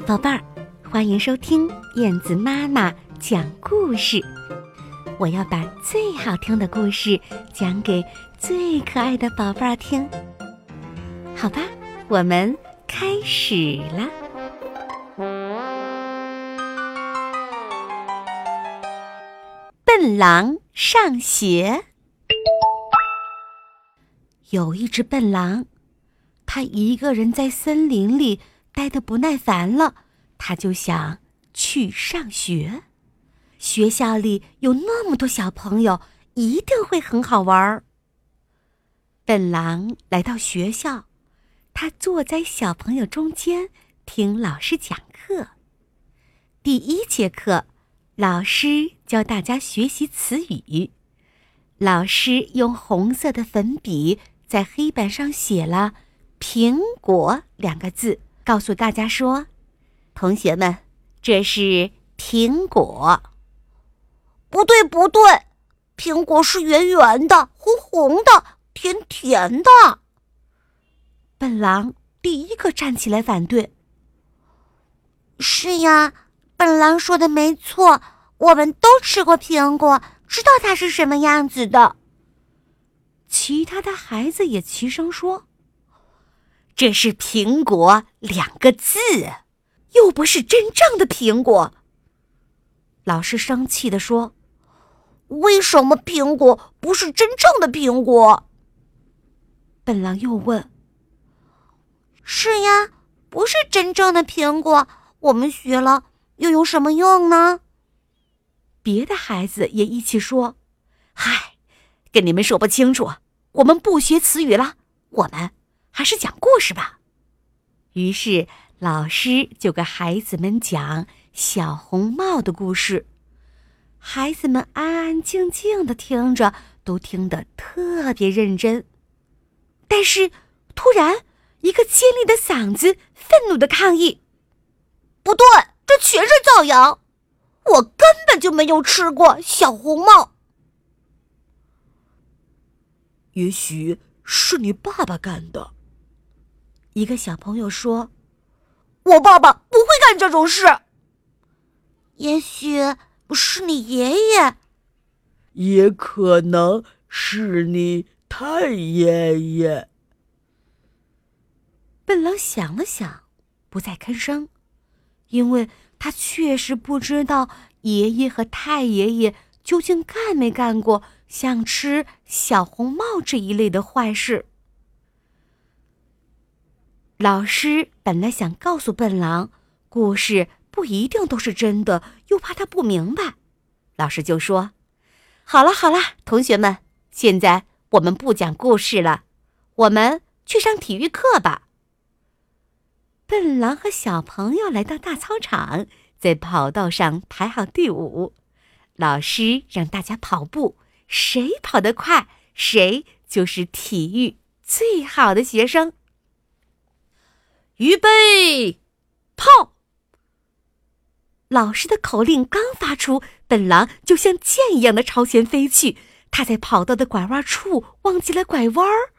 宝贝儿，欢迎收听燕子妈妈讲故事。我要把最好听的故事讲给最可爱的宝贝儿听。好吧，我们开始啦。笨狼上学。有一只笨狼，它一个人在森林里。待得不耐烦了，他就想去上学。学校里有那么多小朋友，一定会很好玩儿。笨狼来到学校，他坐在小朋友中间听老师讲课。第一节课，老师教大家学习词语。老师用红色的粉笔在黑板上写了“苹果”两个字。告诉大家说，同学们，这是苹果。不对，不对，苹果是圆圆的、红红的、甜甜的。笨狼第一个站起来反对。是呀，笨狼说的没错，我们都吃过苹果，知道它是什么样子的。其他的孩子也齐声说。这是“苹果”两个字，又不是真正的苹果。老师生气地说：“为什么苹果不是真正的苹果？”笨狼又问：“是呀，不是真正的苹果，我们学了又有什么用呢？”别的孩子也一起说：“嗨，跟你们说不清楚，我们不学词语了，我们。”还是讲故事吧。于是老师就给孩子们讲小红帽的故事。孩子们安安静静的听着，都听得特别认真。但是突然，一个尖利的嗓子愤怒的抗议：“不对，这全是造谣！我根本就没有吃过小红帽。也许是你爸爸干的。”一个小朋友说：“我爸爸不会干这种事。”也许是你爷爷，也可能是你太爷爷。笨狼想了想，不再吭声，因为他确实不知道爷爷和太爷爷究竟干没干过像吃小红帽这一类的坏事。老师本来想告诉笨狼，故事不一定都是真的，又怕他不明白，老师就说：“好了好了，同学们，现在我们不讲故事了，我们去上体育课吧。”笨狼和小朋友来到大操场，在跑道上排好队伍，老师让大家跑步，谁跑得快，谁就是体育最好的学生。预备，跑！老师的口令刚发出，笨狼就像箭一样的朝前飞去。他在跑道的拐弯处忘记了拐弯儿，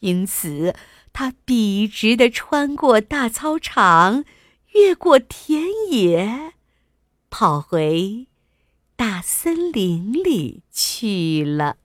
因此他笔直的穿过大操场，越过田野，跑回大森林里去了。